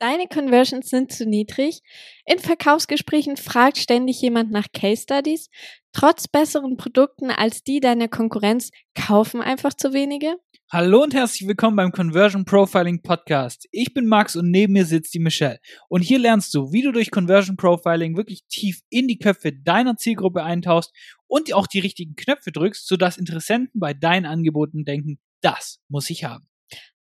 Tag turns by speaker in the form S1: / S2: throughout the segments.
S1: Deine Conversions sind zu niedrig. In Verkaufsgesprächen fragt ständig jemand nach Case Studies. Trotz besseren Produkten als die deiner Konkurrenz kaufen einfach zu wenige.
S2: Hallo und herzlich willkommen beim Conversion Profiling Podcast. Ich bin Max und neben mir sitzt die Michelle. Und hier lernst du, wie du durch Conversion Profiling wirklich tief in die Köpfe deiner Zielgruppe eintauchst und auch die richtigen Knöpfe drückst, sodass Interessenten bei deinen Angeboten denken, das muss ich haben.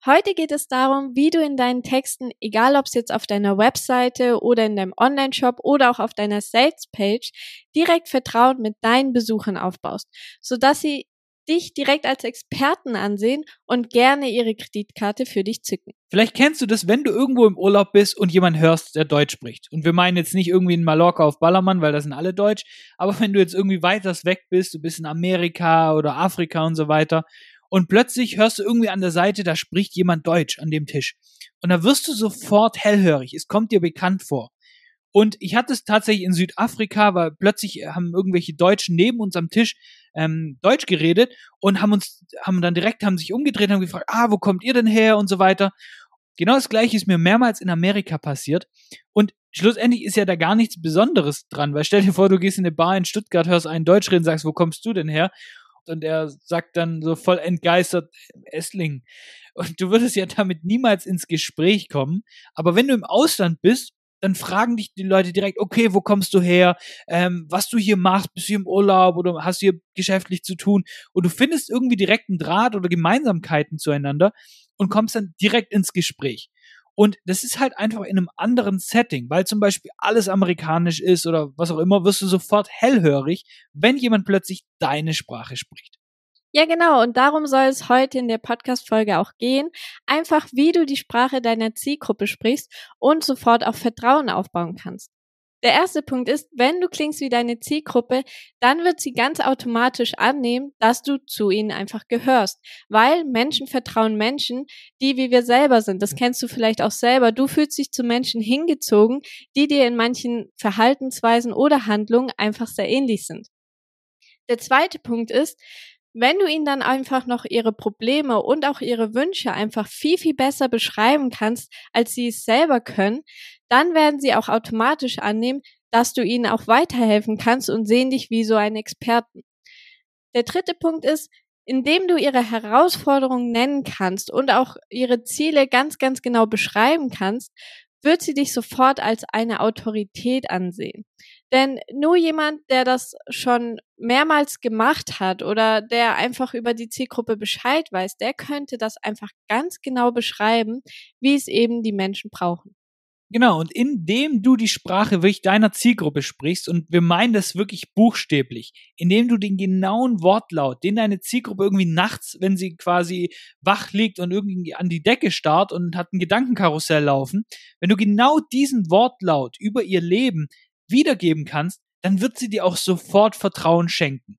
S1: Heute geht es darum, wie du in deinen Texten, egal ob es jetzt auf deiner Webseite oder in deinem Online-Shop oder auch auf deiner Sales-Page, direkt Vertrauen mit deinen Besuchern aufbaust, sodass sie dich direkt als Experten ansehen und gerne ihre Kreditkarte für dich zücken.
S2: Vielleicht kennst du das, wenn du irgendwo im Urlaub bist und jemand hörst, der Deutsch spricht. Und wir meinen jetzt nicht irgendwie in Mallorca auf Ballermann, weil das sind alle Deutsch, aber wenn du jetzt irgendwie weiters weg bist, du bist in Amerika oder Afrika und so weiter und plötzlich hörst du irgendwie an der Seite, da spricht jemand Deutsch an dem Tisch. Und da wirst du sofort hellhörig. Es kommt dir bekannt vor. Und ich hatte es tatsächlich in Südafrika, weil plötzlich haben irgendwelche Deutschen neben uns am Tisch ähm, Deutsch geredet und haben uns, haben dann direkt, haben sich umgedreht, haben gefragt, ah, wo kommt ihr denn her und so weiter. Genau das gleiche ist mir mehrmals in Amerika passiert. Und schlussendlich ist ja da gar nichts Besonderes dran, weil stell dir vor, du gehst in eine Bar in Stuttgart, hörst einen Deutsch reden, sagst, wo kommst du denn her? Und er sagt dann so voll entgeistert, Essling. Und du würdest ja damit niemals ins Gespräch kommen. Aber wenn du im Ausland bist, dann fragen dich die Leute direkt, okay, wo kommst du her? Ähm, was du hier machst, bist du hier im Urlaub oder hast du hier geschäftlich zu tun? Und du findest irgendwie direkt einen Draht oder Gemeinsamkeiten zueinander und kommst dann direkt ins Gespräch. Und das ist halt einfach in einem anderen Setting, weil zum Beispiel alles amerikanisch ist oder was auch immer, wirst du sofort hellhörig, wenn jemand plötzlich deine Sprache spricht.
S1: Ja, genau. Und darum soll es heute in der Podcast-Folge auch gehen. Einfach, wie du die Sprache deiner Zielgruppe sprichst und sofort auch Vertrauen aufbauen kannst. Der erste Punkt ist, wenn du klingst wie deine Zielgruppe, dann wird sie ganz automatisch annehmen, dass du zu ihnen einfach gehörst. Weil Menschen vertrauen Menschen, die wie wir selber sind. Das kennst du vielleicht auch selber. Du fühlst dich zu Menschen hingezogen, die dir in manchen Verhaltensweisen oder Handlungen einfach sehr ähnlich sind. Der zweite Punkt ist, wenn du ihnen dann einfach noch ihre Probleme und auch ihre Wünsche einfach viel, viel besser beschreiben kannst, als sie es selber können, dann werden sie auch automatisch annehmen, dass du ihnen auch weiterhelfen kannst und sehen dich wie so einen Experten. Der dritte Punkt ist, indem du ihre Herausforderungen nennen kannst und auch ihre Ziele ganz, ganz genau beschreiben kannst, wird sie dich sofort als eine Autorität ansehen. Denn nur jemand, der das schon mehrmals gemacht hat oder der einfach über die Zielgruppe Bescheid weiß, der könnte das einfach ganz genau beschreiben, wie es eben die Menschen brauchen.
S2: Genau, und indem du die Sprache wirklich deiner Zielgruppe sprichst, und wir meinen das wirklich buchstäblich, indem du den genauen Wortlaut, den deine Zielgruppe irgendwie nachts, wenn sie quasi wach liegt und irgendwie an die Decke starrt und hat ein Gedankenkarussell laufen, wenn du genau diesen Wortlaut über ihr Leben wiedergeben kannst, dann wird sie dir auch sofort Vertrauen schenken.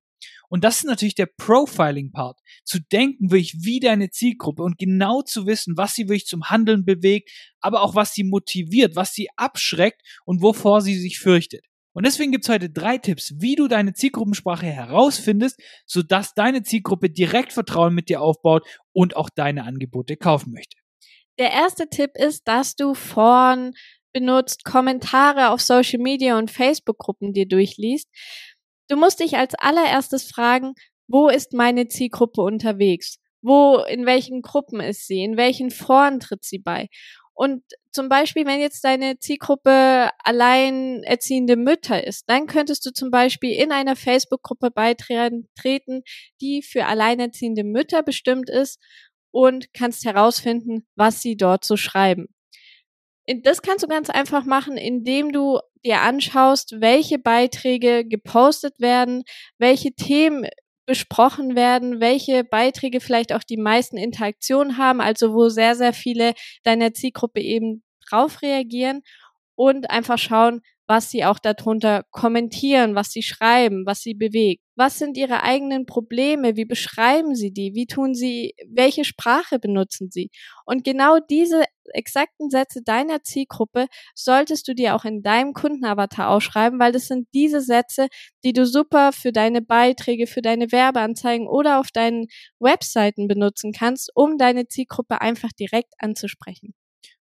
S2: Und das ist natürlich der Profiling-Part. Zu denken wirklich wie deine Zielgruppe und genau zu wissen, was sie wirklich zum Handeln bewegt, aber auch was sie motiviert, was sie abschreckt und wovor sie sich fürchtet. Und deswegen gibt's heute drei Tipps, wie du deine Zielgruppensprache herausfindest, sodass deine Zielgruppe direkt Vertrauen mit dir aufbaut und auch deine Angebote kaufen möchte.
S1: Der erste Tipp ist, dass du von benutzt, Kommentare auf Social Media und Facebook-Gruppen dir durchliest. Du musst dich als allererstes fragen, wo ist meine Zielgruppe unterwegs? Wo, in welchen Gruppen ist sie? In welchen Foren tritt sie bei? Und zum Beispiel, wenn jetzt deine Zielgruppe alleinerziehende Mütter ist, dann könntest du zum Beispiel in einer Facebook-Gruppe beitreten, die für alleinerziehende Mütter bestimmt ist und kannst herausfinden, was sie dort so schreiben das kannst du ganz einfach machen, indem du dir anschaust, welche Beiträge gepostet werden, welche Themen besprochen werden, welche Beiträge vielleicht auch die meisten Interaktionen haben, also wo sehr, sehr viele deiner Zielgruppe eben drauf reagieren und einfach schauen, was sie auch darunter kommentieren, was sie schreiben, was sie bewegt. Was sind ihre eigenen Probleme? Wie beschreiben sie die? Wie tun sie, welche Sprache benutzen sie? Und genau diese exakten Sätze deiner Zielgruppe solltest du dir auch in deinem Kundenavatar ausschreiben, weil das sind diese Sätze, die du super für deine Beiträge, für deine Werbeanzeigen oder auf deinen Webseiten benutzen kannst, um deine Zielgruppe einfach direkt anzusprechen.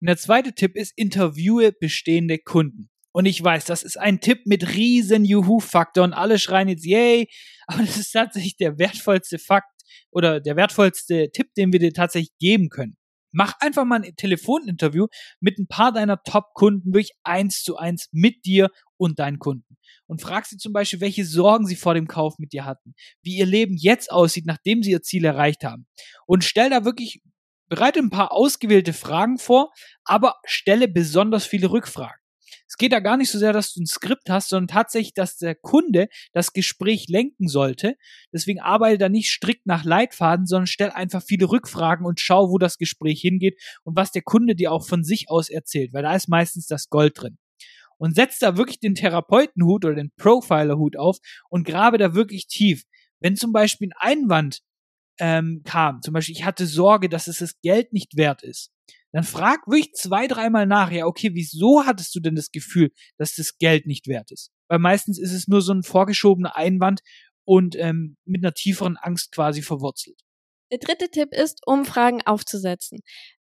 S2: Und der zweite Tipp ist, interviewe bestehende Kunden. Und ich weiß, das ist ein Tipp mit riesen Juhu-Faktor und alle schreien jetzt yay, aber das ist tatsächlich der wertvollste Fakt oder der wertvollste Tipp, den wir dir tatsächlich geben können. Mach einfach mal ein Telefoninterview mit ein paar deiner Top-Kunden wirklich eins zu eins mit dir und deinen Kunden. Und frag sie zum Beispiel, welche Sorgen sie vor dem Kauf mit dir hatten, wie ihr Leben jetzt aussieht, nachdem sie ihr Ziel erreicht haben. Und stell da wirklich, bereite ein paar ausgewählte Fragen vor, aber stelle besonders viele Rückfragen. Es geht da gar nicht so sehr, dass du ein Skript hast, sondern tatsächlich, dass der Kunde das Gespräch lenken sollte. Deswegen arbeite da nicht strikt nach Leitfaden, sondern stell einfach viele Rückfragen und schau, wo das Gespräch hingeht und was der Kunde dir auch von sich aus erzählt, weil da ist meistens das Gold drin. Und setz da wirklich den Therapeutenhut oder den Profilerhut auf und grabe da wirklich tief. Wenn zum Beispiel ein Einwand ähm, kam, zum Beispiel ich hatte Sorge, dass es das Geld nicht wert ist, dann frag wirklich zwei, dreimal nach, ja, okay, wieso hattest du denn das Gefühl, dass das Geld nicht wert ist? Weil meistens ist es nur so ein vorgeschobener Einwand und ähm, mit einer tieferen Angst quasi verwurzelt.
S1: Der dritte Tipp ist, Umfragen aufzusetzen.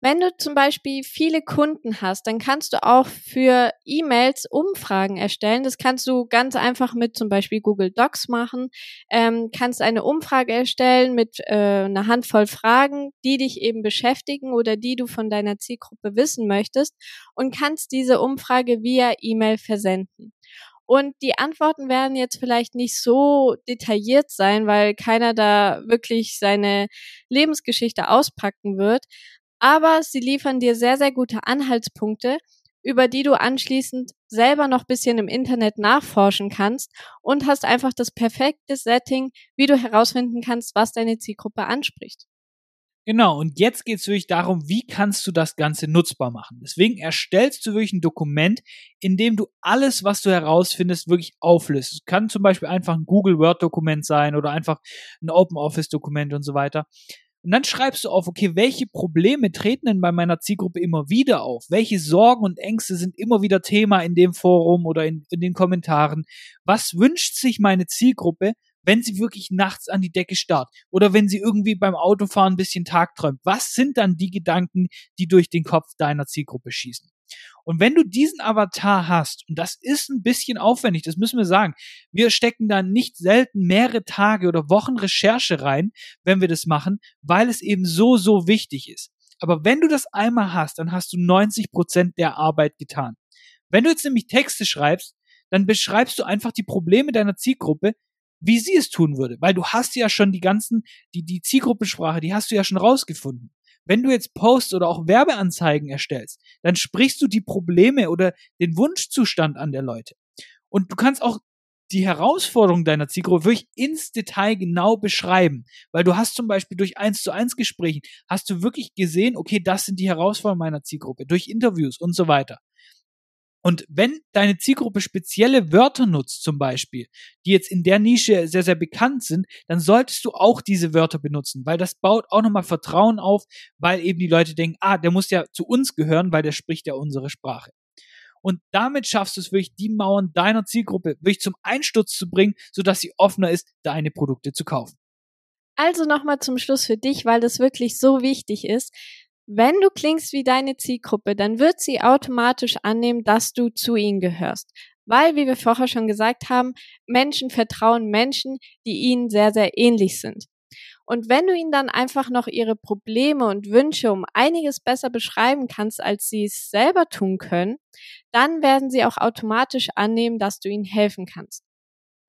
S1: Wenn du zum Beispiel viele Kunden hast, dann kannst du auch für E-Mails Umfragen erstellen. Das kannst du ganz einfach mit zum Beispiel Google Docs machen. Ähm, kannst eine Umfrage erstellen mit äh, einer Handvoll Fragen, die dich eben beschäftigen oder die du von deiner Zielgruppe wissen möchtest und kannst diese Umfrage via E-Mail versenden. Und die Antworten werden jetzt vielleicht nicht so detailliert sein, weil keiner da wirklich seine Lebensgeschichte auspacken wird aber sie liefern dir sehr, sehr gute Anhaltspunkte, über die du anschließend selber noch bisschen im Internet nachforschen kannst und hast einfach das perfekte Setting, wie du herausfinden kannst, was deine Zielgruppe anspricht.
S2: Genau, und jetzt geht es wirklich darum, wie kannst du das Ganze nutzbar machen. Deswegen erstellst du wirklich ein Dokument, in dem du alles, was du herausfindest, wirklich auflistest. Es kann zum Beispiel einfach ein Google Word-Dokument sein oder einfach ein Open Office-Dokument und so weiter. Und dann schreibst du auf, okay, welche Probleme treten denn bei meiner Zielgruppe immer wieder auf? Welche Sorgen und Ängste sind immer wieder Thema in dem Forum oder in, in den Kommentaren? Was wünscht sich meine Zielgruppe, wenn sie wirklich nachts an die Decke starrt oder wenn sie irgendwie beim Autofahren ein bisschen tagträumt? Was sind dann die Gedanken, die durch den Kopf deiner Zielgruppe schießen? Und wenn du diesen Avatar hast, und das ist ein bisschen aufwendig, das müssen wir sagen, wir stecken da nicht selten mehrere Tage oder Wochen Recherche rein, wenn wir das machen, weil es eben so, so wichtig ist. Aber wenn du das einmal hast, dann hast du 90 Prozent der Arbeit getan. Wenn du jetzt nämlich Texte schreibst, dann beschreibst du einfach die Probleme deiner Zielgruppe, wie sie es tun würde, weil du hast ja schon die ganzen, die, die Zielgruppensprache, die hast du ja schon rausgefunden. Wenn du jetzt Posts oder auch Werbeanzeigen erstellst, dann sprichst du die Probleme oder den Wunschzustand an der Leute. Und du kannst auch die Herausforderung deiner Zielgruppe wirklich ins Detail genau beschreiben. Weil du hast zum Beispiel durch eins zu eins Gespräche, hast du wirklich gesehen, okay, das sind die Herausforderungen meiner Zielgruppe, durch Interviews und so weiter. Und wenn deine Zielgruppe spezielle Wörter nutzt, zum Beispiel, die jetzt in der Nische sehr, sehr bekannt sind, dann solltest du auch diese Wörter benutzen, weil das baut auch nochmal Vertrauen auf, weil eben die Leute denken, ah, der muss ja zu uns gehören, weil der spricht ja unsere Sprache. Und damit schaffst du es wirklich, die Mauern deiner Zielgruppe wirklich zum Einsturz zu bringen, sodass sie offener ist, deine Produkte zu kaufen.
S1: Also nochmal zum Schluss für dich, weil das wirklich so wichtig ist. Wenn du klingst wie deine Zielgruppe, dann wird sie automatisch annehmen, dass du zu ihnen gehörst. Weil, wie wir vorher schon gesagt haben, Menschen vertrauen Menschen, die ihnen sehr, sehr ähnlich sind. Und wenn du ihnen dann einfach noch ihre Probleme und Wünsche um einiges besser beschreiben kannst, als sie es selber tun können, dann werden sie auch automatisch annehmen, dass du ihnen helfen kannst.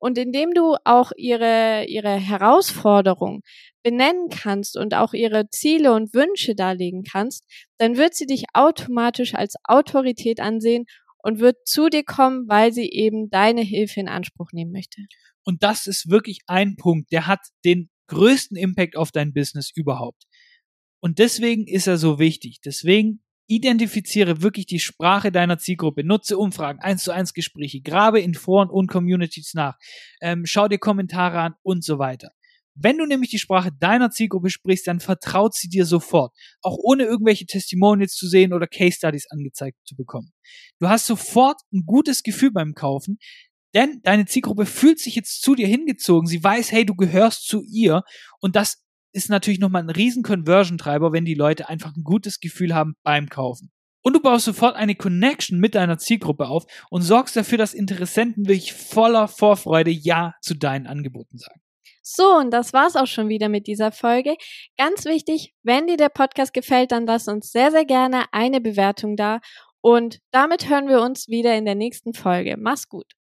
S1: Und indem du auch ihre, ihre Herausforderung benennen kannst und auch ihre Ziele und Wünsche darlegen kannst, dann wird sie dich automatisch als Autorität ansehen und wird zu dir kommen, weil sie eben deine Hilfe in Anspruch nehmen möchte.
S2: Und das ist wirklich ein Punkt, der hat den größten Impact auf dein Business überhaupt. Und deswegen ist er so wichtig. Deswegen Identifiziere wirklich die Sprache deiner Zielgruppe, nutze Umfragen, eins zu eins Gespräche, grabe in Foren und Communities nach, ähm, schau dir Kommentare an und so weiter. Wenn du nämlich die Sprache deiner Zielgruppe sprichst, dann vertraut sie dir sofort, auch ohne irgendwelche Testimonials zu sehen oder Case Studies angezeigt zu bekommen. Du hast sofort ein gutes Gefühl beim Kaufen, denn deine Zielgruppe fühlt sich jetzt zu dir hingezogen. Sie weiß, hey, du gehörst zu ihr und das ist natürlich nochmal ein riesen Conversion-Treiber, wenn die Leute einfach ein gutes Gefühl haben beim Kaufen. Und du baust sofort eine Connection mit deiner Zielgruppe auf und sorgst dafür, dass Interessenten wirklich voller Vorfreude Ja zu deinen Angeboten sagen.
S1: So, und das war's auch schon wieder mit dieser Folge. Ganz wichtig, wenn dir der Podcast gefällt, dann lass uns sehr, sehr gerne eine Bewertung da. Und damit hören wir uns wieder in der nächsten Folge. Mach's gut.